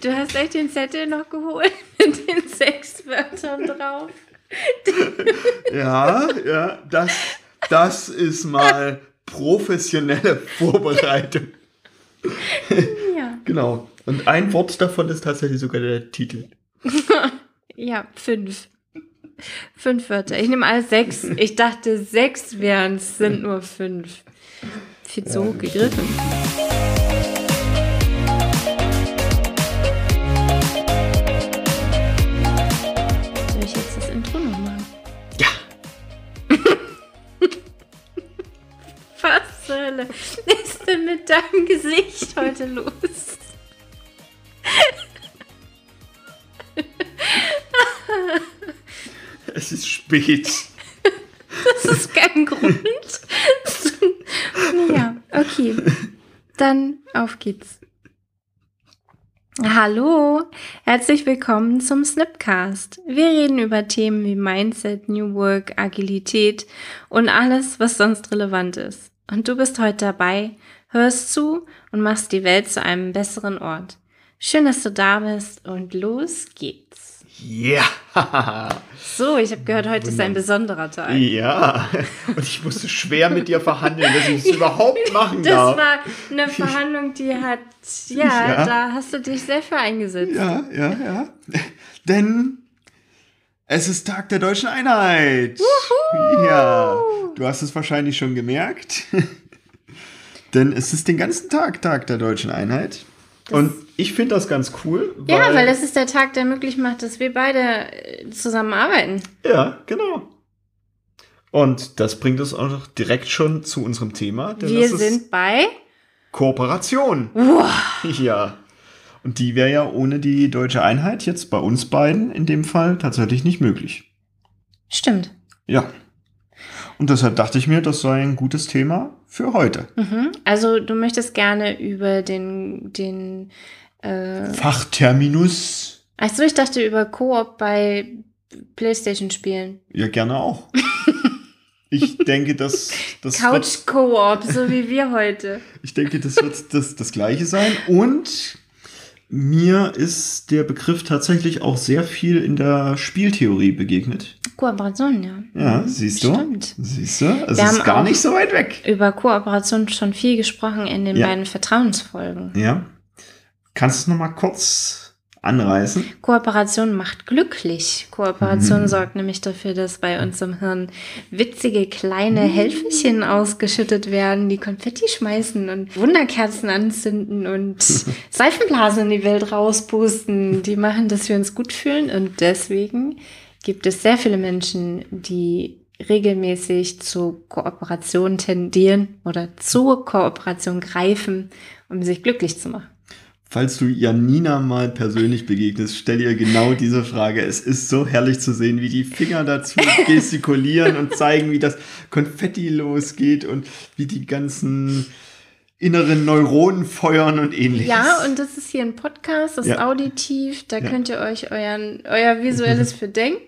Du hast echt den Zettel noch geholt mit den sechs Wörtern drauf. Ja, ja, das, das ist mal professionelle Vorbereitung. Ja. Genau. Und ein Wort davon ist tatsächlich sogar der Titel. Ja, fünf. Fünf Wörter. Ich nehme alle sechs. Ich dachte, sechs wären es, sind nur fünf. Viel zu hoch gegriffen. Hölle ist denn mit deinem Gesicht heute los? Es ist spät. Das ist kein Grund. naja, okay. Dann auf geht's. Hallo, herzlich willkommen zum Snipcast. Wir reden über Themen wie Mindset, New Work, Agilität und alles, was sonst relevant ist. Und du bist heute dabei, hörst zu und machst die Welt zu einem besseren Ort. Schön, dass du da bist und los geht's. Ja. So, ich habe gehört, heute ist ein besonderer Tag. Ja. Und ich musste schwer mit dir verhandeln, dass ich es überhaupt machen Das darf. war eine Verhandlung, die hat, ja, Ja. da hast du dich sehr für eingesetzt. Ja, ja, ja. Denn es ist Tag der deutschen Einheit. Ja, du hast es wahrscheinlich schon gemerkt. Denn es ist den ganzen Tag Tag der deutschen Einheit. Und ich finde das ganz cool. Weil, Ja, weil das ist der Tag, der möglich macht, dass wir beide äh, zusammenarbeiten. Ja, genau. Und das bringt uns auch noch direkt schon zu unserem Thema. Wir das sind bei. Kooperation. Wow. Ja. Und die wäre ja ohne die deutsche Einheit jetzt bei uns beiden in dem Fall tatsächlich nicht möglich. Stimmt. Ja. Und deshalb dachte ich mir, das sei ein gutes Thema für heute. Mhm. Also, du möchtest gerne über den. den äh, Fachterminus. achso, ich dachte über Koop bei PlayStation-Spielen. Ja, gerne auch. Ich denke, das, das wird, Couch-Koop, so wie wir heute. ich denke, das wird das, das Gleiche sein. Und mir ist der Begriff tatsächlich auch sehr viel in der Spieltheorie begegnet. Kooperation, ja. Ja, siehst du? Stimmt. Siehst du? Es Wir ist haben gar nicht so weit weg. Über Kooperation schon viel gesprochen in den Ja. beiden Vertrauensfolgen. Ja. Kannst du es nochmal kurz anreißen? Kooperation macht glücklich. Kooperation Mhm. sorgt nämlich dafür, dass bei uns im Hirn witzige kleine Mhm. Helferchen ausgeschüttet werden, die Konfetti schmeißen und Wunderkerzen anzünden und Seifenblasen in die Welt rauspusten. Die machen, dass wir uns gut fühlen und deswegen gibt es sehr viele Menschen, die regelmäßig zu Kooperation tendieren oder zur Kooperation greifen, um sich glücklich zu machen. Falls du Janina mal persönlich begegnest, stell ihr genau diese Frage. Es ist so herrlich zu sehen, wie die Finger dazu gestikulieren und zeigen, wie das Konfetti losgeht und wie die ganzen inneren Neuronen feuern und ähnliches. Ja, und das ist hier ein Podcast, das ist Ja. auditiv, da Ja. könnt ihr euch euren, euer visuelles für denken.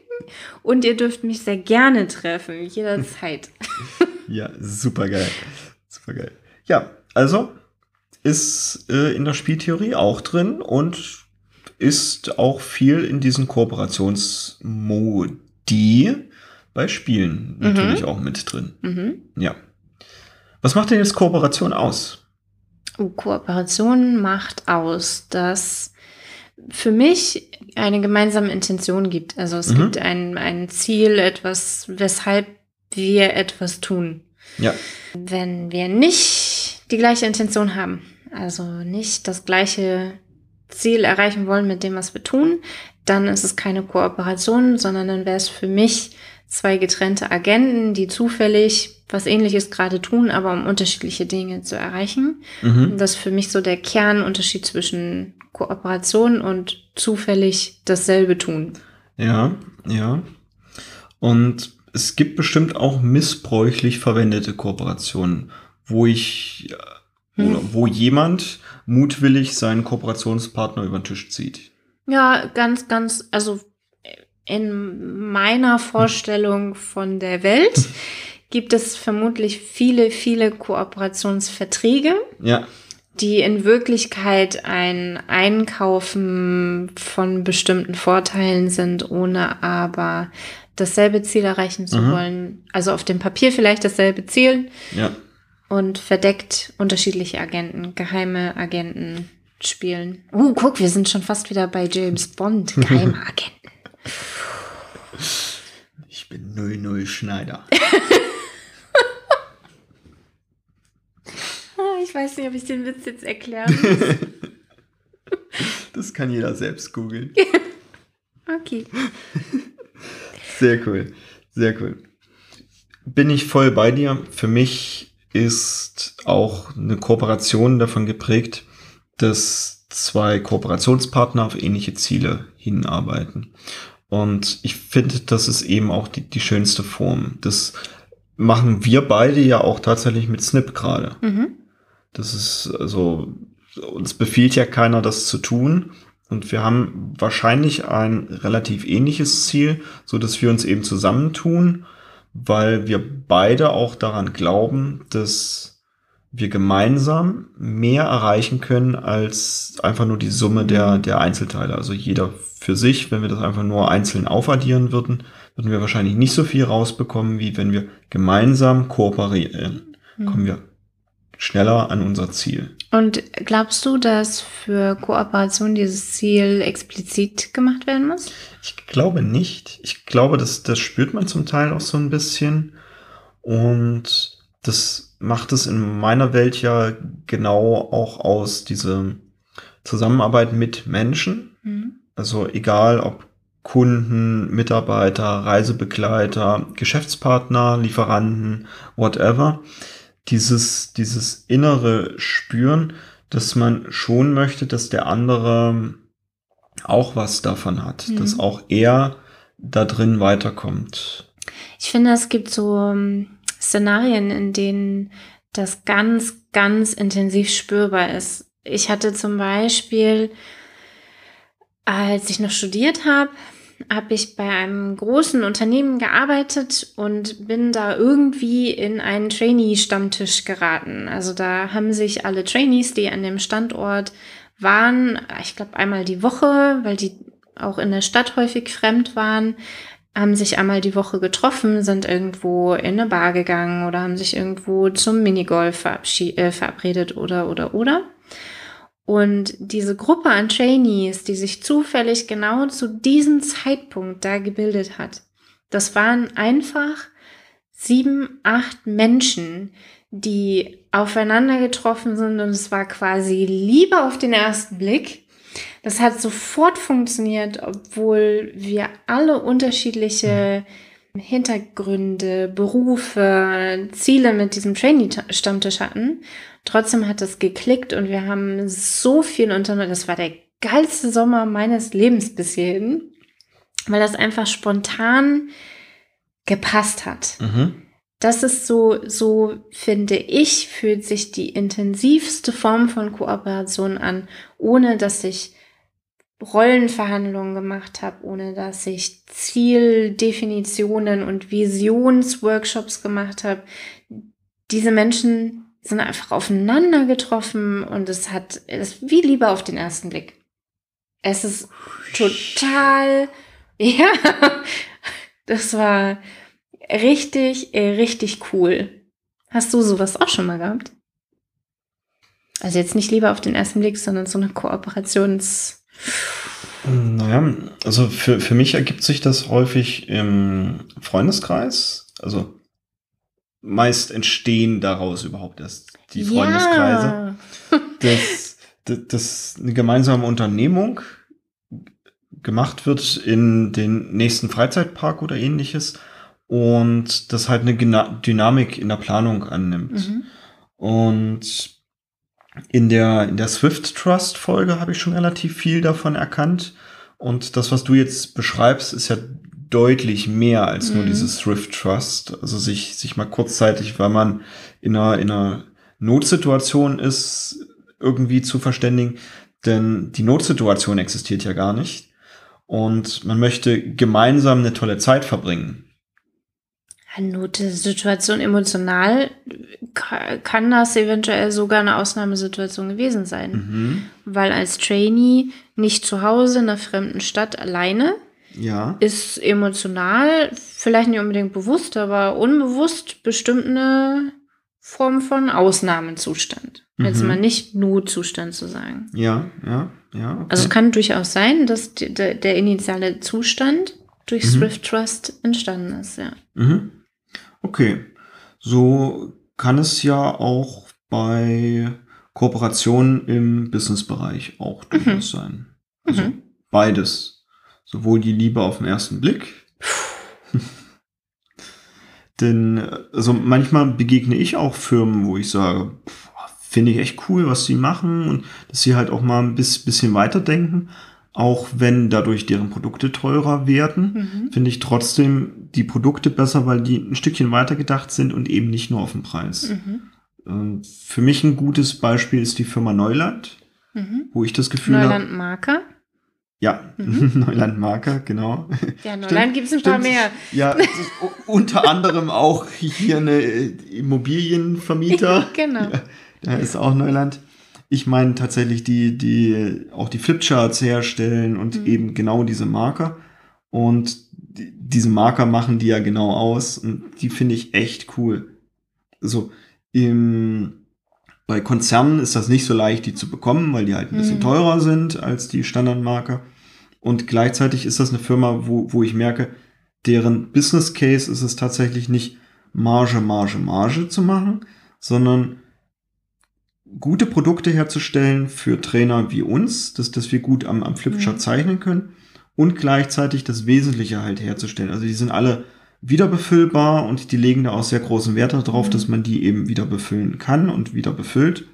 Und ihr dürft mich sehr gerne treffen, jederzeit. Ja, super geil. Super geil. Ja, also ist äh, in der Spieltheorie auch drin und ist auch viel in diesen Kooperationsmodi bei Spielen natürlich auch mit drin. Mhm. Ja. Was macht denn jetzt Kooperation aus? Oh, Kooperation macht aus, dass für mich eine gemeinsame Intention gibt. Also es Mhm. gibt ein, ein Ziel, etwas, weshalb wir etwas tun. Ja. Wenn wir nicht die gleiche Intention haben, also nicht das gleiche Ziel erreichen wollen mit dem, was wir tun, dann ist es keine Kooperation, sondern dann wäre es für mich zwei getrennte Agenten, die zufällig was ähnliches gerade tun, aber um unterschiedliche Dinge zu erreichen. Mhm. Das ist für mich so der Kernunterschied zwischen Kooperation und zufällig dasselbe tun. Ja, ja. Und es gibt bestimmt auch missbräuchlich verwendete Kooperationen, wo ich äh, Hm. wo jemand mutwillig seinen Kooperationspartner über den Tisch zieht. Ja, ganz, ganz, also in meiner Vorstellung von der Welt gibt es vermutlich viele, viele Kooperationsverträge, Ja, die in Wirklichkeit ein Einkaufen von bestimmten Vorteilen sind, ohne aber dasselbe Ziel erreichen zu Mhm. wollen. Also auf dem Papier vielleicht dasselbe Ziel Ja. Und verdeckt unterschiedliche Agenten, geheime Agenten spielen. Uh, guck, wir sind schon fast wieder bei James Bond, geheime Agenten. Ich bin 00 Schneider. Ah, Ich weiß nicht, ob ich den Witz jetzt erklären muss. Das kann jeder selbst googeln. Okay. Sehr cool. Sehr cool. Bin ich voll bei dir. Für mich ist auch eine Kooperation davon geprägt, dass zwei Kooperationspartner auf ähnliche Ziele hinarbeiten. Und ich finde, das ist eben auch die, die schönste Form. Das machen wir beide ja auch tatsächlich mit Snip gerade. Mhm. Das ist also, uns befiehlt ja keiner, das zu tun. Und wir haben wahrscheinlich ein relativ ähnliches Ziel, so dass wir uns eben zusammentun, weil wir beide auch daran glauben, dass wir gemeinsam mehr erreichen können als einfach nur die Summe der, der Einzelteile. Also jeder für sich, wenn wir das einfach nur einzeln aufaddieren würden, würden wir wahrscheinlich nicht so viel rausbekommen, wie wenn wir gemeinsam kooperieren. Kommen wir schneller an unser Ziel. Und glaubst du, dass für Kooperation dieses Ziel explizit gemacht werden muss? Ich glaube nicht. Ich glaube, das, das spürt man zum Teil auch so ein bisschen. Und das macht es in meiner Welt ja genau auch aus, diese Zusammenarbeit mit Menschen. Mhm. Also egal ob Kunden, Mitarbeiter, Reisebegleiter, Geschäftspartner, Lieferanten, whatever. Dieses, dieses innere Spüren, dass man schon möchte, dass der andere auch was davon hat, Mhm. dass auch er da drin weiterkommt. Ich finde, es gibt so ähm, Szenarien, in denen das ganz, ganz intensiv spürbar ist. Ich hatte zum Beispiel, als ich noch studiert habe, habe ich bei einem großen Unternehmen gearbeitet und bin da irgendwie in einen Trainee-Stammtisch geraten. Also da haben sich alle Trainees, die an dem Standort waren, ich glaube einmal die Woche, weil die auch in der Stadt häufig fremd waren, haben sich einmal die Woche getroffen, sind irgendwo in eine Bar gegangen oder haben sich irgendwo zum Minigolf verabschied- äh, verabredet oder oder oder. Und diese Gruppe an Trainees, die sich zufällig genau zu diesem Zeitpunkt da gebildet hat, das waren einfach sieben, acht Menschen, die aufeinander getroffen sind und es war quasi Liebe auf den ersten Blick. Das hat sofort funktioniert, obwohl wir alle unterschiedliche Hintergründe, Berufe, Ziele mit diesem Trainee-Stammtisch hatten. Trotzdem hat es geklickt und wir haben so viel unternommen. Das war der geilste Sommer meines Lebens bis hierhin, weil das einfach spontan gepasst hat. Mhm. Das ist so, so finde ich, fühlt sich die intensivste Form von Kooperation an, ohne dass ich Rollenverhandlungen gemacht habe, ohne dass ich Zieldefinitionen und Visionsworkshops gemacht habe. Diese Menschen sind einfach aufeinander getroffen und es hat, es wie Liebe auf den ersten Blick. Es ist total, ja, das war richtig, richtig cool. Hast du sowas auch schon mal gehabt? Also jetzt nicht lieber auf den ersten Blick, sondern so eine Kooperations... Naja, also für, für mich ergibt sich das häufig im Freundeskreis. Also meist entstehen daraus überhaupt erst die Freundeskreise. Ja. dass, dass, eine gemeinsame Unternehmung gemacht wird in den nächsten Freizeitpark oder ähnliches und das halt eine Dynamik in der Planung annimmt. Mhm. Und in der, in der Swift Trust Folge habe ich schon relativ viel davon erkannt. Und das, was du jetzt beschreibst, ist ja deutlich mehr als nur Mhm. dieses Swift Trust. Also sich, sich mal kurzzeitig, weil man in einer, in einer Notsituation ist, irgendwie zu verständigen. Denn die Notsituation existiert ja gar nicht. Und man möchte gemeinsam eine tolle Zeit verbringen. Notsituation emotional kann das eventuell sogar eine Ausnahmesituation gewesen sein. Mhm. Weil als Trainee nicht zu Hause in einer fremden Stadt alleine Ja. ist emotional, vielleicht nicht unbedingt bewusst, aber unbewusst bestimmt eine Form von Ausnahmezustand. Jetzt Mhm. mal nicht Notzustand zu sagen. Ja, ja, ja. Okay. Also es kann durchaus sein, dass der, der initiale Zustand durch Mhm. Thrift Trust entstanden ist, ja. Mhm. Okay. So kann es ja auch bei Kooperationen im Businessbereich auch durchaus sein. Also Mhm. beides. Sowohl die Liebe auf den ersten Blick. Denn also manchmal begegne ich auch Firmen, wo ich sage, finde ich echt cool, was sie machen und dass sie halt auch mal ein bis- bisschen weiterdenken. Auch wenn dadurch deren Produkte teurer werden, Mhm. finde ich trotzdem die Produkte besser, weil die ein Stückchen weiter gedacht sind und eben nicht nur auf den Preis. Mhm. Ähm, Für mich ein gutes Beispiel ist die Firma Neuland, Mhm. wo ich das Gefühl habe. Neuland Marker. Ja, Mhm. Neuland Marker, genau. Ja, Neuland gibt es ein paar stimmt. mehr. Ja, unter anderem auch hier eine äh, Immobilienvermieter. Genau. Ja, da ist auch Neuland. Ich meine tatsächlich die, die auch die Flipcharts herstellen und Mhm. eben genau diese Marker. Und die, diese Marker machen die ja genau aus. Und die finde ich echt cool. Also im, bei Konzernen ist das nicht so leicht, die zu bekommen, weil die halt ein bisschen Mhm. teurer sind als die Standardmarker. Und gleichzeitig ist das eine Firma, wo, wo ich merke, deren Business Case ist es tatsächlich nicht Marge, Marge, Marge zu machen, sondern gute Produkte herzustellen für Trainer wie uns, dass, dass wir gut am, am Flipchart Mhm. zeichnen können und gleichzeitig das Wesentliche halt herzustellen. Also die sind alle wieder befüllbar und die legen da auch sehr großen Wert darauf, dass man die eben wieder befüllen kann und wieder befüllt.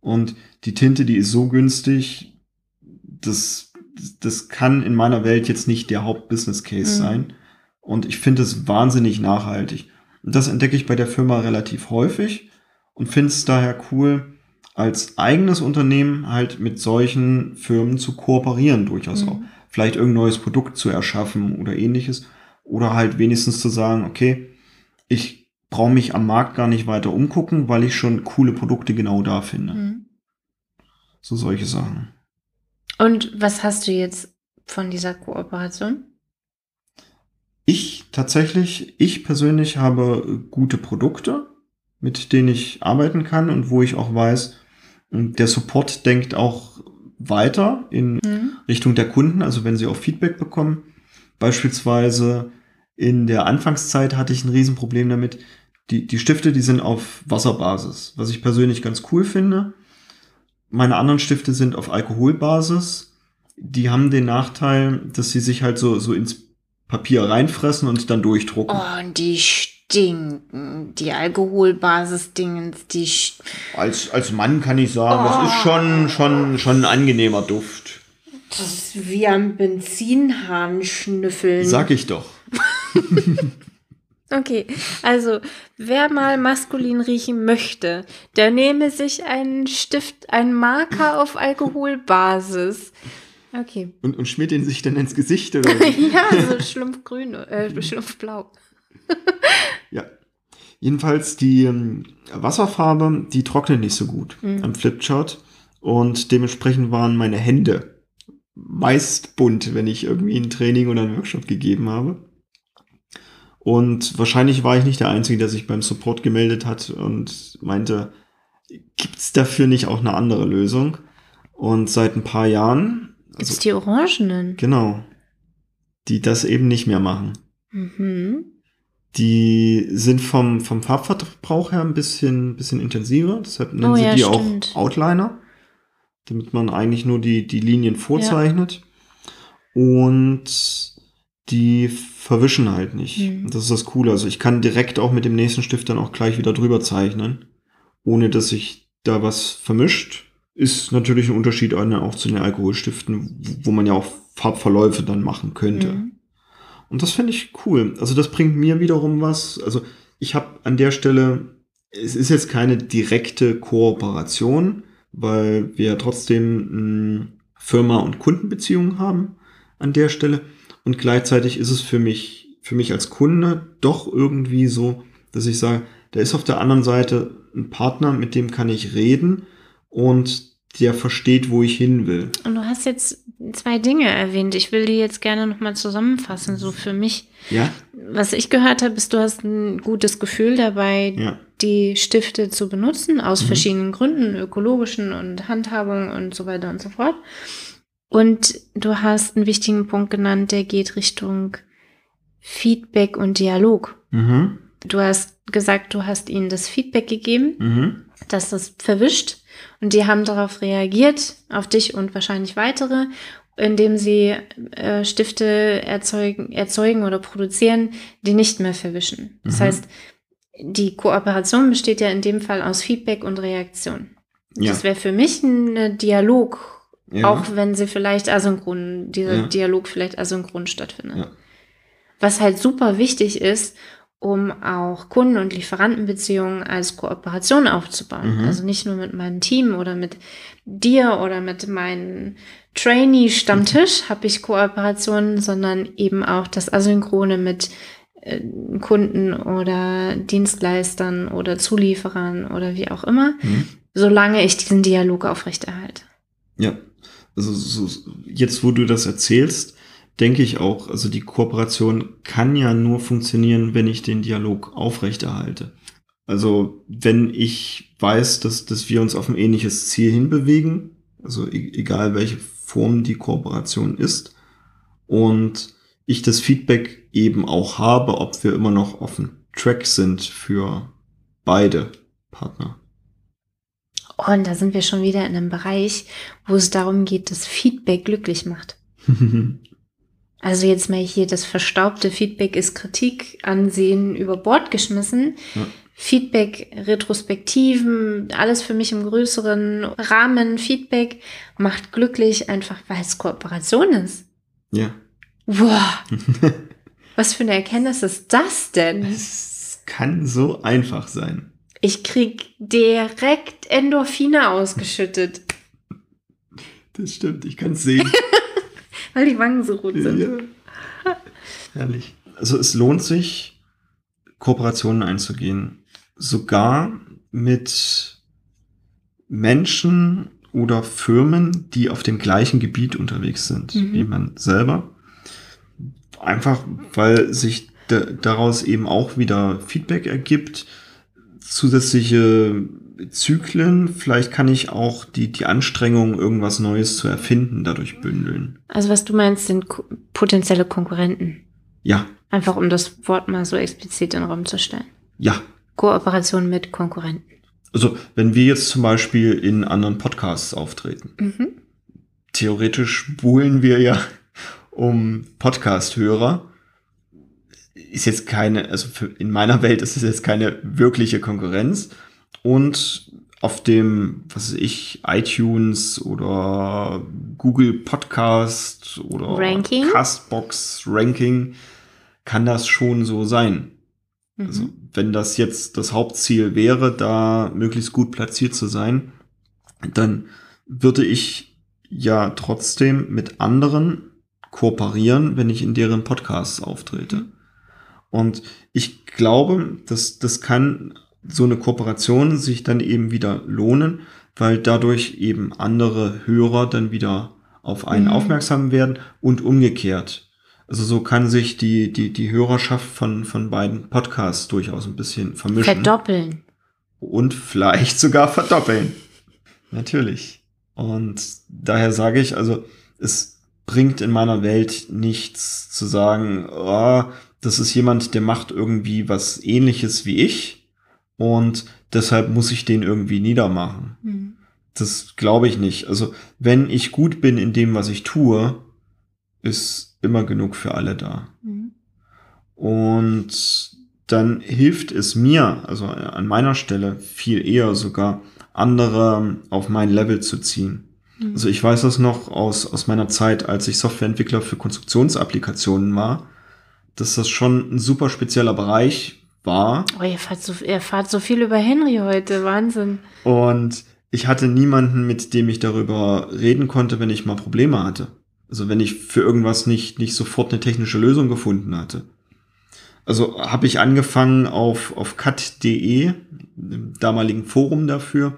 Und die Tinte, die ist so günstig, das, das kann in meiner Welt jetzt nicht der Hauptbusiness Case Mhm. sein. Und ich finde es wahnsinnig nachhaltig. Und das entdecke ich bei der Firma relativ häufig und finde es daher cool, als eigenes Unternehmen halt mit solchen Firmen zu kooperieren, durchaus Mhm. auch. Vielleicht irgendein neues Produkt zu erschaffen oder ähnliches. Oder halt wenigstens zu sagen, okay, ich brauche mich am Markt gar nicht weiter umgucken, weil ich schon coole Produkte genau da finde. Mhm. So solche Sachen. Und was hast du jetzt von dieser Kooperation? Ich tatsächlich, ich persönlich habe gute Produkte, mit denen ich arbeiten kann und wo ich auch weiß, der Support denkt auch weiter in Mhm. Richtung der Kunden, also wenn sie auch Feedback bekommen. Beispielsweise in der Anfangszeit hatte ich ein Riesenproblem damit. Die, die Stifte, die sind auf Wasserbasis, was ich persönlich ganz cool finde. Meine anderen Stifte sind auf Alkoholbasis. Die haben den Nachteil, dass sie sich halt so, so ins Papier reinfressen und dann durchdrucken. Oh, und die stinken. Die Alkoholbasis-Dingens, die Als, als Mann kann ich sagen, Oh. das ist schon, schon, schon ein angenehmer Duft. Das ist wie am Benzinhahn schnüffeln. Sag ich doch. Okay, also wer mal maskulin riechen möchte, der nehme sich einen Stift, einen Marker auf Alkoholbasis. Okay. Und, und schmiert ihn sich dann ins Gesicht oder ja, so schlumpfgrün, äh, schlumpfblau. Ja. Jedenfalls die ähm, Wasserfarbe, die trocknet nicht so gut Mhm. am Flipchart. Und dementsprechend waren meine Hände meist bunt, wenn ich irgendwie ein Training oder einen Workshop gegeben habe. Und wahrscheinlich war ich nicht der Einzige, der sich beim Support gemeldet hat und meinte, gibt's dafür nicht auch eine andere Lösung? Und seit ein paar Jahren, Gibt's also, die Orangenen? genau, die das eben nicht mehr machen. Mhm. Die sind vom, vom Farbverbrauch her ein bisschen, bisschen intensiver. Deshalb nennen Oh sie ja, die stimmt. auch Outliner, damit man eigentlich nur die, die Linien vorzeichnet. Und die verwischen halt nicht. Mhm. Das ist das Coole. Also ich kann direkt auch mit dem nächsten Stift dann auch gleich wieder drüber zeichnen, ohne dass sich da was vermischt. Ist natürlich ein Unterschied auch zu den Alkoholstiften, wo man ja auch Farbverläufe dann machen könnte. Mhm. Und das finde ich cool. Also das bringt mir wiederum was. Also ich habe an der Stelle, es ist jetzt keine direkte Kooperation, weil wir trotzdem mh, Firma- und Kundenbeziehungen haben an der Stelle. Und gleichzeitig ist es für mich für mich als Kunde doch irgendwie so, dass ich sage, da ist auf der anderen Seite ein Partner, mit dem kann ich reden und der versteht, wo ich hin will. Und du hast jetzt zwei Dinge erwähnt. Ich will die jetzt gerne nochmal zusammenfassen, so für mich. Ja. Was ich gehört habe, ist, du hast ein gutes Gefühl dabei, Ja. die Stifte zu benutzen, aus Mhm. verschiedenen Gründen, ökologischen und Handhabung und so weiter und so fort. Und du hast einen wichtigen Punkt genannt, der geht Richtung Feedback und Dialog. Mhm. Du hast gesagt, du hast ihnen das Feedback gegeben, Mhm. dass das verwischt und die haben darauf reagiert, auf dich und wahrscheinlich weitere, indem sie äh, Stifte erzeugen, erzeugen oder produzieren, die nicht mehr verwischen. Das Mhm. heißt, die Kooperation besteht ja in dem Fall aus Feedback und Reaktion. Ja. Das wäre für mich ein Dialog, ja. auch wenn sie vielleicht asynchron, dieser Ja. Dialog vielleicht asynchron stattfindet. Was halt super wichtig ist, um auch Kunden- und Lieferantenbeziehungen als Kooperation aufzubauen. Mhm. Also nicht nur mit meinem Team oder mit dir oder mit meinem Trainee-Stammtisch habe ich Kooperationen, sondern eben auch das Asynchrone mit äh, Kunden oder Dienstleistern oder Zulieferern oder wie auch immer, Mhm. solange ich diesen Dialog aufrechterhalte. Ja, also so, jetzt, wo du das erzählst, denke ich auch, also die Kooperation kann ja nur funktionieren, wenn ich den Dialog aufrechterhalte. Also wenn ich weiß, dass, dass wir uns auf ein ähnliches Ziel hinbewegen, also e egal welche Form die Kooperation ist, und ich das Feedback eben auch habe, ob wir immer noch auf dem Track sind für beide Partner. Und da sind wir schon wieder in einem Bereich, wo es darum geht, dass Feedback glücklich macht. Also jetzt mal hier das verstaubte Feedback ist Kritik ansehen über Bord geschmissen. Ja. Feedback, Retrospektiven, alles für mich im größeren Rahmen. Feedback macht glücklich, einfach weil es Kooperation ist. ja. Wow, was für eine Erkenntnis ist das denn? Es kann so einfach sein. Ich krieg direkt Endorphine ausgeschüttet, Das stimmt, ich kann es sehen. weil die Wangen so rot sind. ja. Herrlich. Also es lohnt sich, Kooperationen einzugehen. Sogar mit Menschen oder Firmen, die auf dem gleichen Gebiet unterwegs sind Mhm. wie man selber. Einfach, weil sich da- daraus eben auch wieder Feedback ergibt, zusätzliche Zyklen. Vielleicht kann ich auch die, die Anstrengung, irgendwas Neues zu erfinden, dadurch bündeln. Also was du meinst, sind ko- potenzielle Konkurrenten. Ja, Einfach um das Wort mal so explizit in den Raum zu stellen. ja. Kooperation mit Konkurrenten. Also, wenn wir jetzt zum Beispiel in anderen Podcasts auftreten, Mhm. theoretisch buhlen wir ja um Podcast-Hörer. Ist jetzt keine, also in meiner Welt ist es jetzt keine wirkliche Konkurrenz. Und auf dem, was weiß ich, iTunes oder Google Podcast oder Ranking? Castbox Ranking kann das schon so sein. Mhm. Also, wenn das jetzt das Hauptziel wäre, da möglichst gut platziert zu sein, dann würde ich ja trotzdem mit anderen kooperieren, wenn ich in deren Podcasts auftrete. Und ich glaube, dass das kann so eine Kooperation sich dann eben wieder lohnen, weil dadurch eben andere Hörer dann wieder auf einen Mhm. aufmerksam werden und umgekehrt. Also so kann sich die, die, die Hörerschaft von, von beiden Podcasts durchaus ein bisschen vermischen. Verdoppeln. und vielleicht sogar verdoppeln. Natürlich. Und daher sage ich, also es bringt in meiner Welt nichts zu sagen, oh, das ist jemand, der macht irgendwie was ähnliches wie ich und deshalb muss ich den irgendwie niedermachen. Mhm. Das glaube ich nicht. Also wenn ich gut bin in dem, was ich tue, ist immer genug für alle da. Mhm. Und dann hilft es mir, also an meiner Stelle viel eher sogar, andere auf mein Level zu ziehen. Mhm. Also ich weiß das noch aus, aus meiner Zeit, als ich Softwareentwickler für Konstruktionsapplikationen war, dass das schon ein super spezieller Bereich war. Oh, ihr fahrt, so, ihr fahrt so viel über Henry heute. Wahnsinn. Und ich hatte niemanden, mit dem ich darüber reden konnte, wenn ich mal Probleme hatte. Also wenn ich für irgendwas nicht, nicht sofort eine technische Lösung gefunden hatte. Also habe ich angefangen auf, auf cut.de, dem damaligen Forum dafür,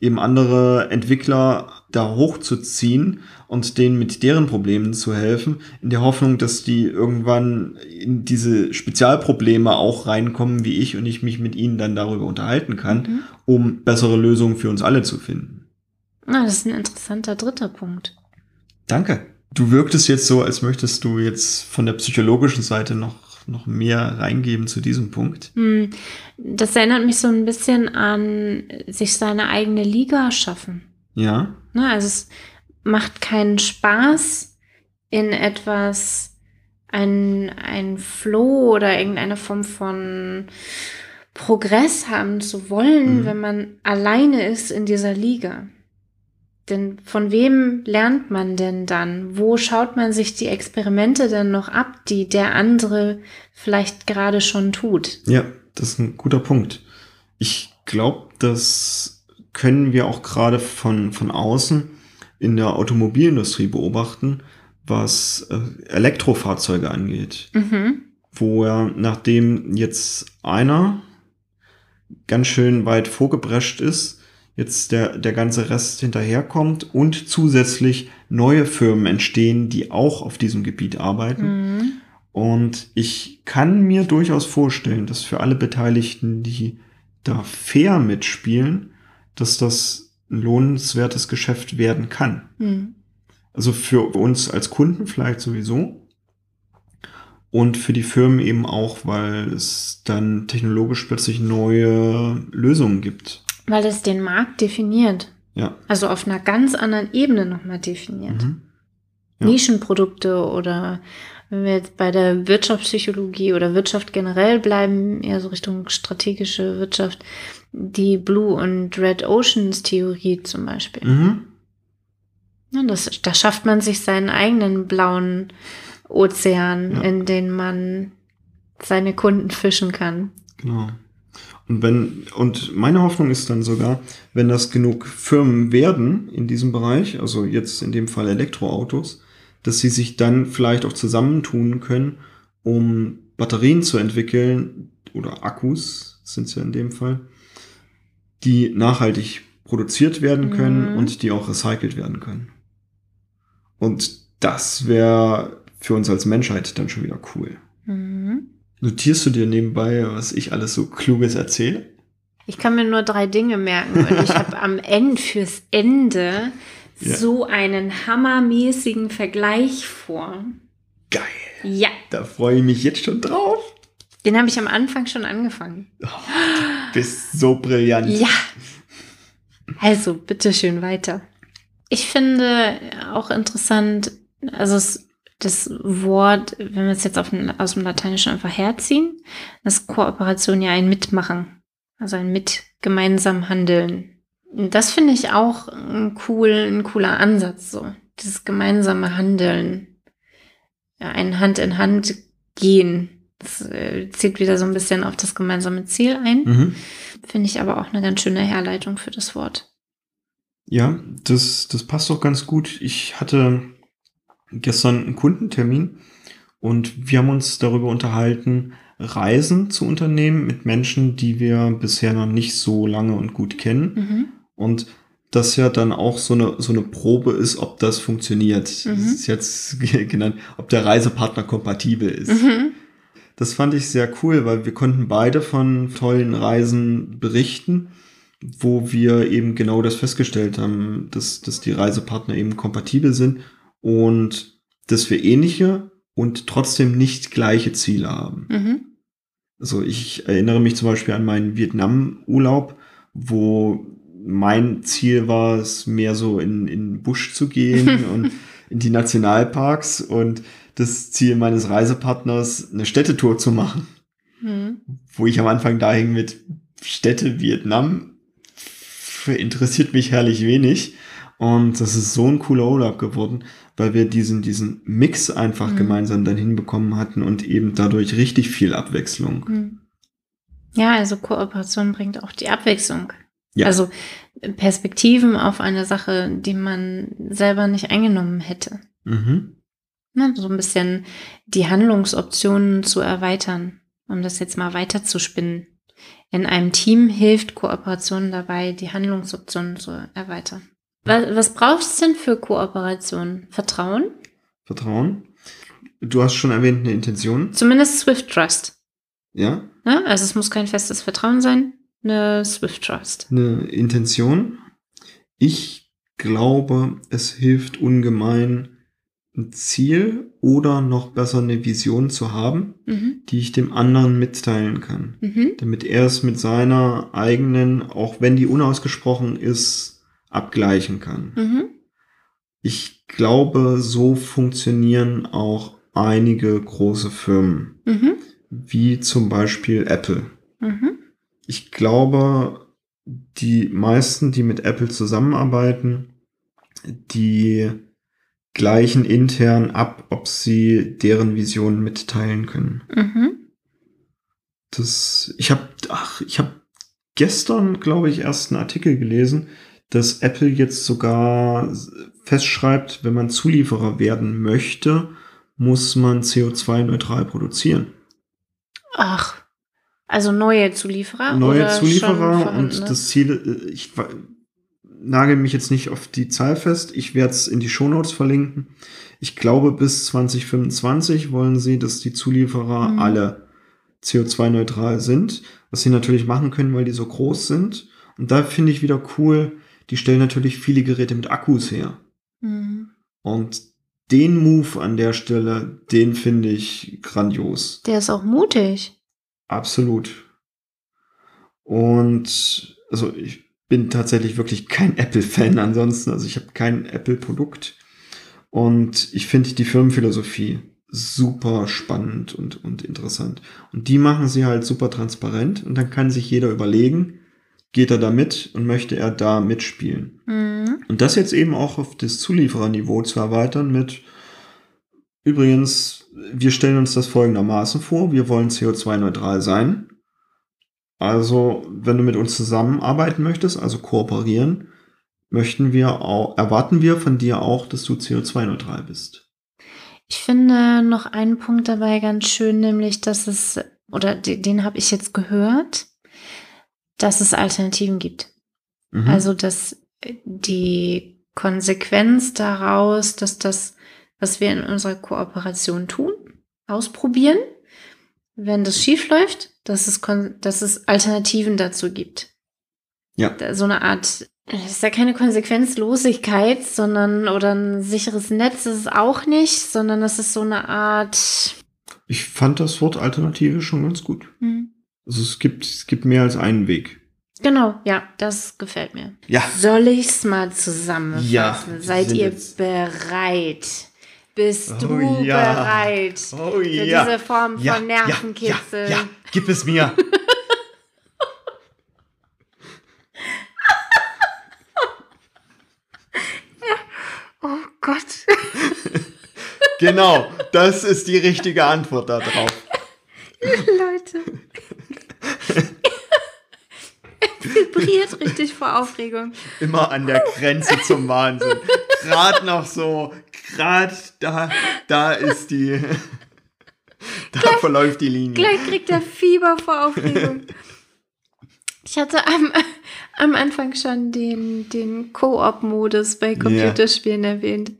eben andere Entwickler da hochzuziehen und denen mit deren Problemen zu helfen, in der Hoffnung, dass die irgendwann in diese Spezialprobleme auch reinkommen wie ich und ich mich mit ihnen dann darüber unterhalten kann, mhm. um bessere Lösungen für uns alle zu finden. Na, das ist ein interessanter dritter Punkt. Danke. Du wirktest jetzt so, als möchtest du jetzt von der psychologischen Seite noch noch mehr reingeben zu diesem Punkt? Hm, das erinnert mich so ein bisschen an sich seine eigene Liga schaffen. Ja. Ne, also es macht keinen Spaß, in etwas ein, ein Flow oder irgendeine Form von Progress haben zu wollen, mhm. wenn man alleine ist in dieser Liga. Denn von wem lernt man denn dann? Wo schaut man sich die Experimente denn noch ab, die der andere vielleicht gerade schon tut? Ja, das ist ein guter Punkt. Ich glaube, das können wir auch gerade von, von außen in der Automobilindustrie beobachten, was äh, Elektrofahrzeuge angeht. Mhm. Wo er, nachdem jetzt einer ganz schön weit vorgeprescht ist, jetzt der, der ganze Rest hinterherkommt und zusätzlich neue Firmen entstehen, die auch auf diesem Gebiet arbeiten. Mhm. Und ich kann mir durchaus vorstellen, dass für alle Beteiligten, die da fair mitspielen, dass das ein lohnenswertes Geschäft werden kann. Mhm. Also für uns als Kunden vielleicht sowieso. Und für die Firmen eben auch, weil es dann technologisch plötzlich neue Lösungen gibt. Weil es den Markt definiert. Ja. Also auf einer ganz anderen Ebene nochmal definiert. Mhm. Ja. Nischenprodukte oder wenn wir jetzt bei der Wirtschaftspsychologie oder Wirtschaft generell bleiben, eher so Richtung strategische Wirtschaft, die Blue und Red Oceans Theorie zum Beispiel. Mhm. Ja, das, da schafft man sich seinen eigenen blauen Ozean, ja. in den man seine Kunden fischen kann. Genau. Und wenn, und meine Hoffnung ist dann sogar, wenn das genug Firmen werden in diesem Bereich, also jetzt in dem Fall Elektroautos, dass sie sich dann vielleicht auch zusammentun können, um Batterien zu entwickeln oder Akkus sind es ja in dem Fall, die nachhaltig produziert werden können mhm. und die auch recycelt werden können. Und das wäre für uns als Menschheit dann schon wieder cool. Mhm. Notierst du dir nebenbei, was ich alles so Kluges erzähle? Ich kann mir nur drei Dinge merken und ich habe am Ende fürs Ende ja. so einen hammermäßigen Vergleich vor. Geil. Ja. Da freue ich mich jetzt schon drauf. Den habe ich am Anfang schon angefangen. Oh, du bist so brillant. Ja. Also, bitteschön weiter. Ich finde auch interessant, also es das Wort, wenn wir es jetzt auf, aus dem Lateinischen einfach herziehen, ist Kooperation ja ein Mitmachen, also ein mit gemeinsam Handeln. Das finde ich auch ein, cool, ein cooler Ansatz, so dieses gemeinsame Handeln, ja, ein Hand in Hand gehen. Das äh, zieht wieder so ein bisschen auf das gemeinsame Ziel ein. Mhm. Finde ich aber auch eine ganz schöne Herleitung für das Wort. Ja, das, das passt auch ganz gut. Ich hatte gestern einen Kundentermin und wir haben uns darüber unterhalten, Reisen zu unternehmen mit Menschen, die wir bisher noch nicht so lange und gut kennen. Mhm. Und das ja dann auch so eine, so eine Probe ist, ob das funktioniert. Mhm. Das ist jetzt genannt, ob der Reisepartner kompatibel ist. Mhm. Das fand ich sehr cool, weil wir konnten beide von tollen Reisen berichten, wo wir eben genau das festgestellt haben, dass, dass die Reisepartner eben kompatibel sind und dass wir ähnliche und trotzdem nicht gleiche Ziele haben. Mhm. Also ich erinnere mich zum Beispiel an meinen Vietnam-Urlaub, wo mein Ziel war es, mehr so in, in den Busch zu gehen und in die Nationalparks und das Ziel meines Reisepartners, eine Städtetour zu machen. Mhm. Wo ich am Anfang da hing mit Städte Vietnam, interessiert mich herrlich wenig. Und das ist so ein cooler Urlaub geworden, weil wir diesen, diesen Mix einfach mhm. gemeinsam dann hinbekommen hatten und eben dadurch richtig viel Abwechslung. Mhm. Ja, also Kooperation bringt auch die Abwechslung. Ja. Also Perspektiven auf eine Sache, die man selber nicht eingenommen hätte. Mhm. Na, so ein bisschen die Handlungsoptionen zu erweitern. um das jetzt mal weiter zu spinnen. In einem Team hilft Kooperation dabei, die Handlungsoptionen zu erweitern. Was, was brauchst du denn für Kooperation? Vertrauen? Vertrauen. Du hast schon erwähnt, eine Intention. Zumindest Swift Trust. Ja. ja also es muss kein festes Vertrauen sein, eine Swift Trust. Eine Intention. Ich glaube, es hilft ungemein, ein Ziel oder noch besser eine Vision zu haben, Mhm. die ich dem anderen mitteilen kann. Mhm. Damit er es mit seiner eigenen, auch wenn die unausgesprochen ist, abgleichen kann. Mhm. Ich glaube, so funktionieren auch einige große Firmen, Mhm. wie zum Beispiel Apple. Mhm. Ich glaube, die meisten, die mit Apple zusammenarbeiten, die gleichen intern ab, ob sie deren Vision mitteilen können. Mhm. Das, ich habe, ach, ich habe gestern, glaube ich, erst einen Artikel gelesen, dass Apple jetzt sogar festschreibt, wenn man Zulieferer werden möchte, muss man CO2-neutral produzieren. Ach, also neue Zulieferer? Neue Zulieferer und das Ziel, äh, ich nagel mich jetzt nicht auf die Zahl fest, ich werde es in die Shownotes verlinken. Ich glaube, bis 2025 wollen sie, dass die Zulieferer Mhm. alle CO2-neutral sind, was sie natürlich machen können, weil die so groß sind. Und da finde ich wieder cool, die stellen natürlich viele Geräte mit Akkus her. Mhm. Und den Move an der Stelle, den finde ich grandios. Der ist auch mutig. Absolut. Und also ich bin tatsächlich wirklich kein Apple-Fan ansonsten. Also ich habe kein Apple-Produkt. Und ich finde die Firmenphilosophie super spannend und, und interessant. Und die machen sie halt super transparent und dann kann sich jeder überlegen, geht er da mit und möchte er da mitspielen. Mhm. Und das jetzt eben auch auf das Zuliefererniveau zu erweitern mit, übrigens, wir stellen uns das folgendermaßen vor, wir wollen CO2-neutral sein. Also, wenn du mit uns zusammenarbeiten möchtest, also kooperieren, möchten wir auch, erwarten wir von dir auch, dass du CO2-neutral bist. Ich finde noch einen Punkt dabei ganz schön, nämlich, dass es, oder den, den habe ich jetzt gehört, dass es Alternativen gibt. Mhm. Also, dass die Konsequenz daraus, dass das, was wir in unserer Kooperation tun, ausprobieren, wenn das schief läuft, dass es, dass es Alternativen dazu gibt. Ja. So eine Art, es ist ja keine Konsequenzlosigkeit, sondern, oder ein sicheres Netz ist es auch nicht, sondern es ist so eine Art, ich fand das Wort Alternative schon ganz gut. hm, Also es gibt, es gibt mehr als einen Weg. genau, ja, das gefällt mir. Ja. Soll ich's mal zusammenfassen? Ja, Seid ihr jetzt- bereit? Bist Oh du ja. bereit Oh für diese Form von Nervenkitzel? gib es mir. Oh Gott. genau, das ist die richtige Antwort darauf. Leute. er vibriert richtig vor Aufregung. Immer an der Grenze zum Wahnsinn. Gerade noch so, gerade da, da ist die, da verläuft die Linie. Gleich kriegt er Fieber vor Aufregung. Ich hatte am, am Anfang schon den, den Koop-Modus bei Computerspielen erwähnt.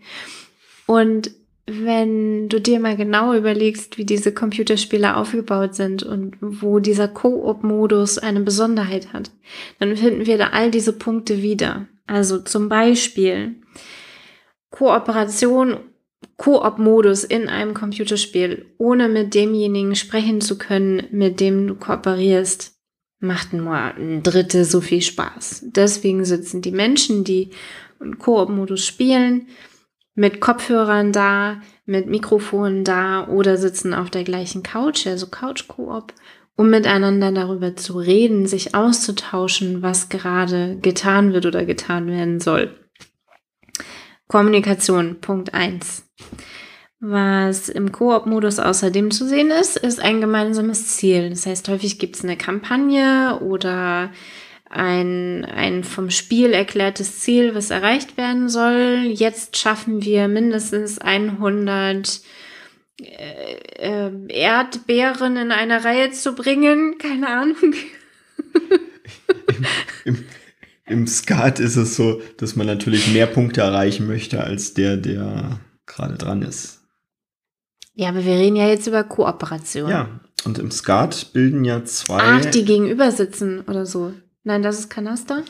Und wenn du dir mal genau überlegst, wie diese Computerspiele aufgebaut sind und wo dieser Koop-Modus eine Besonderheit hat, dann finden wir da all diese Punkte wieder. Also zum Beispiel Kooperation, Koop-Modus in einem Computerspiel, ohne mit demjenigen sprechen zu können, mit dem du kooperierst, macht nur ein Drittel so viel Spaß. Deswegen sitzen die Menschen, die Koop-Modus spielen, mit Kopfhörern da, mit Mikrofonen da oder sitzen auf der gleichen Couch, also Couch-Koop, um miteinander darüber zu reden, sich auszutauschen, was gerade getan wird oder getan werden soll. Kommunikation, Punkt 1. Was im Koop-Modus außerdem zu sehen ist, ist ein gemeinsames Ziel. Das heißt, häufig gibt es eine Kampagne oder ein, ein vom Spiel erklärtes Ziel, was erreicht werden soll. Jetzt schaffen wir mindestens 100 äh, Erdbeeren in eine Reihe zu bringen. Keine Ahnung. Im, Im Skat ist es so, dass man natürlich mehr Punkte erreichen möchte als der, der gerade dran ist. Ja, aber wir reden ja jetzt über Kooperation. Ja, und im Skat bilden ja zwei. Ach, die gegenüber sitzen oder so. Nein, das ist Kanaster.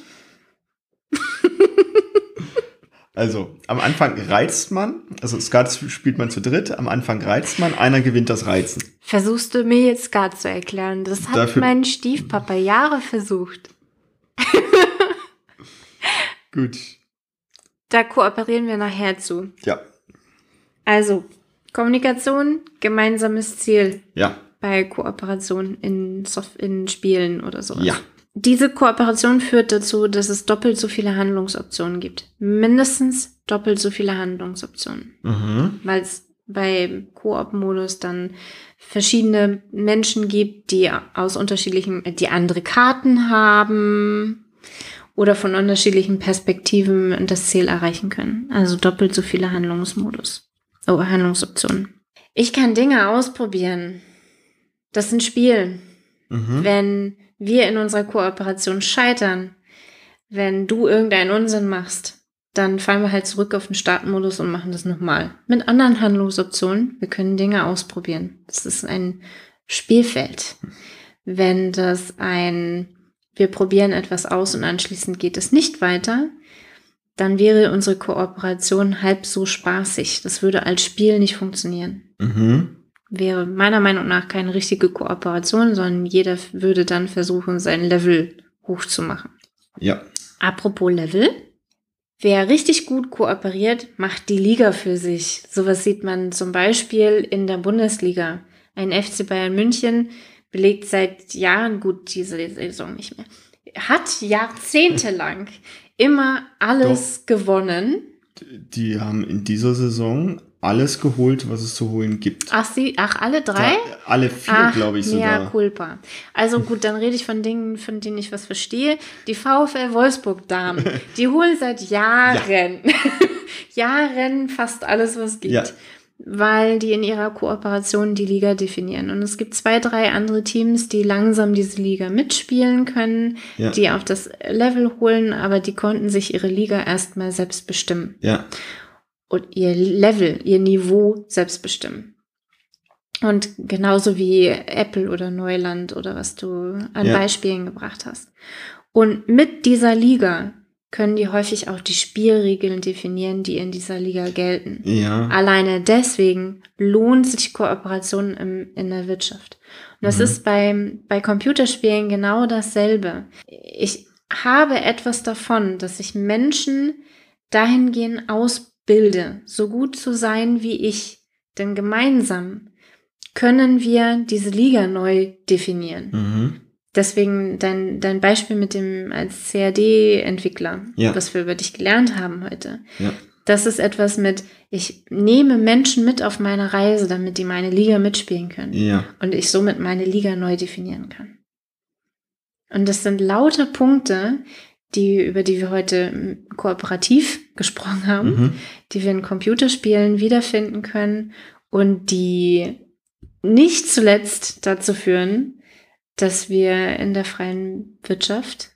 Also, am Anfang reizt man, also Skat spielt man zu dritt, am Anfang reizt man, einer gewinnt das Reizen. Versuchst du mir jetzt Skat zu erklären? Das hat Dafür- mein Stiefpapa Jahre versucht. Gut. Da kooperieren wir nachher zu. Ja, Also, Kommunikation, gemeinsames Ziel ja, bei Kooperation in, Soft in Spielen oder sowas. ja. Diese Kooperation führt dazu, dass es doppelt so viele Handlungsoptionen gibt. Mindestens doppelt so viele Handlungsoptionen. Mhm. Weil es bei Koop-Modus dann verschiedene Menschen gibt, die aus unterschiedlichen, die andere Karten haben oder von unterschiedlichen Perspektiven das Ziel erreichen können. Also doppelt so viele Handlungsmodus. Oh, Handlungsoptionen. Ich kann Dinge ausprobieren. Das ist ein Spiel. Mhm. Wenn wir in unserer Kooperation scheitern, wenn du irgendeinen Unsinn machst, dann fallen wir halt zurück auf den Startmodus und machen das nochmal. Mit anderen Handlungsoptionen. Wir können Dinge ausprobieren. Das ist ein Spielfeld. Wenn das ein, wir probieren etwas aus und anschließend geht es nicht weiter, dann wäre unsere Kooperation halb so spaßig. Das würde als Spiel nicht funktionieren Mhm. Wäre meiner Meinung nach keine richtige Kooperation, sondern jeder würde dann versuchen, sein Level hochzumachen. Ja. Apropos Level. Wer richtig gut kooperiert, macht die Liga für sich. Sowas sieht man zum Beispiel in der Bundesliga. Ein FC Bayern München belegt seit Jahren, gut, diese Saison nicht mehr, hat jahrzehntelang immer alles gewonnen. Die haben in dieser Saison alles geholt, was es zu holen gibt. Ach, sie, ach alle drei? Da, alle vier, glaube ich sogar. culpa. Also gut, dann rede ich von Dingen, von denen ich was verstehe. Die VfL Wolfsburg-Damen, die holen seit Jahren, Jahren fast alles, was gibt. Ja. Weil die in ihrer Kooperation die Liga definieren. Und es gibt zwei, drei andere Teams, die langsam diese Liga mitspielen können, Ja. die auf das Level holen, aber die konnten sich ihre Liga erstmal selbst bestimmen Ja. Und ihr Level, ihr Niveau selbst bestimmen. Und genauso wie Apple oder Neuland oder was du an Ja. Beispielen gebracht hast. Und mit dieser Liga können die häufig auch die Spielregeln definieren, die in dieser Liga gelten. Ja. Alleine deswegen lohnt sich Kooperation im, in der Wirtschaft. Und das Mhm. ist beim, bei Computerspielen genau dasselbe. Ich habe etwas davon, dass ich Menschen dahingehend ausbilde, so gut zu sein wie ich. Denn gemeinsam können wir diese Liga neu definieren. Mhm. Deswegen dein, dein Beispiel mit dem als CAD-Entwickler, Ja. was wir über dich gelernt haben heute. Ja. Das ist etwas mit, ich nehme Menschen mit auf meine Reise, damit die meine Liga mitspielen können. Ja. Und ich somit meine Liga neu definieren kann. Und das sind lauter Punkte, die, über die wir heute mm, kooperativ gesprochen haben, Mhm. die wir in Computerspielen wiederfinden können und die nicht zuletzt dazu führen, dass wir in der freien Wirtschaft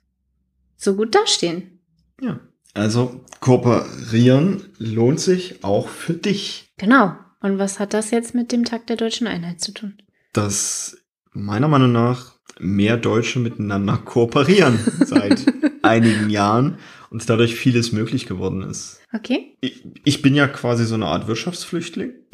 so gut dastehen. Ja. Also kooperieren lohnt sich auch für dich. Genau. Und was hat das jetzt mit dem Tag der deutschen Einheit zu tun? Dass meiner Meinung nach mehr Deutsche miteinander kooperieren seit einigen Jahren und dadurch vieles möglich geworden ist. Okay. Ich, ich bin ja quasi so eine Art Wirtschaftsflüchtling.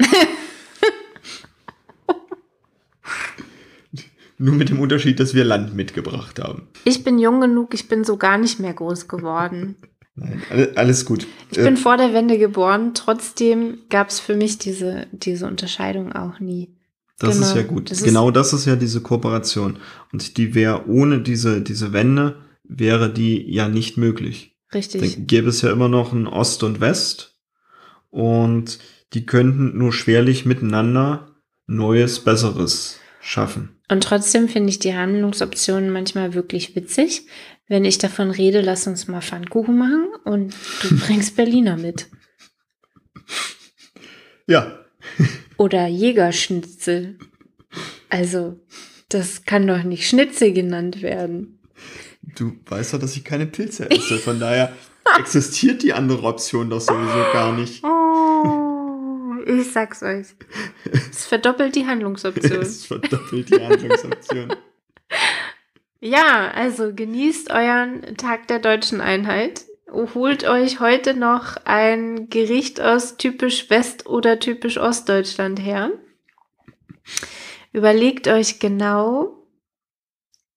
Nur mit dem Unterschied, dass wir Land mitgebracht haben. Ich bin jung genug, ich bin so gar nicht mehr groß geworden. Nein, alle- alles gut. Ich Äh, bin vor der Wende geboren, trotzdem gab es für mich diese, diese Unterscheidung auch nie. Das ist Genau. ja gut. Das ist- genau das ist ja diese Kooperation. Und die wäre ohne diese, diese Wende, wäre die ja nicht möglich. Richtig. Dann gäbe es ja immer noch ein Ost und West. Und die könnten nur schwerlich miteinander Neues, Besseres schaffen. Und trotzdem finde ich die Handlungsoptionen manchmal wirklich witzig. Wenn ich davon rede, lass uns mal Pfannkuchen machen und du bringst Berliner mit. Ja. Oder Jägerschnitzel. Also, das kann doch nicht Schnitzel genannt werden. Du weißt doch, dass ich keine Pilze esse. Von daher existiert die andere Option doch sowieso gar nicht. Oh, ich sag's euch. Es verdoppelt die Handlungsoption. Es verdoppelt die Handlungsoption. Ja, also genießt euren Tag der deutschen Einheit. Holt euch heute noch ein Gericht aus typisch West- oder typisch Ostdeutschland her. Überlegt euch genau,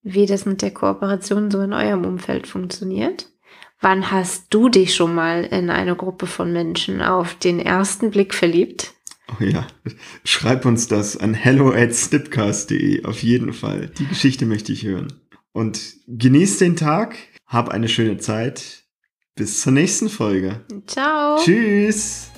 wie das mit der Kooperation so in eurem Umfeld funktioniert. Wann hast du dich schon mal in eine Gruppe von Menschen auf den ersten Blick verliebt? Oh ja, schreib uns das an hello at snipcast.de auf jeden Fall. Die Geschichte möchte ich hören. Und genieß den Tag, hab eine schöne Zeit. Bis zur nächsten Folge. Ciao. Tschüss.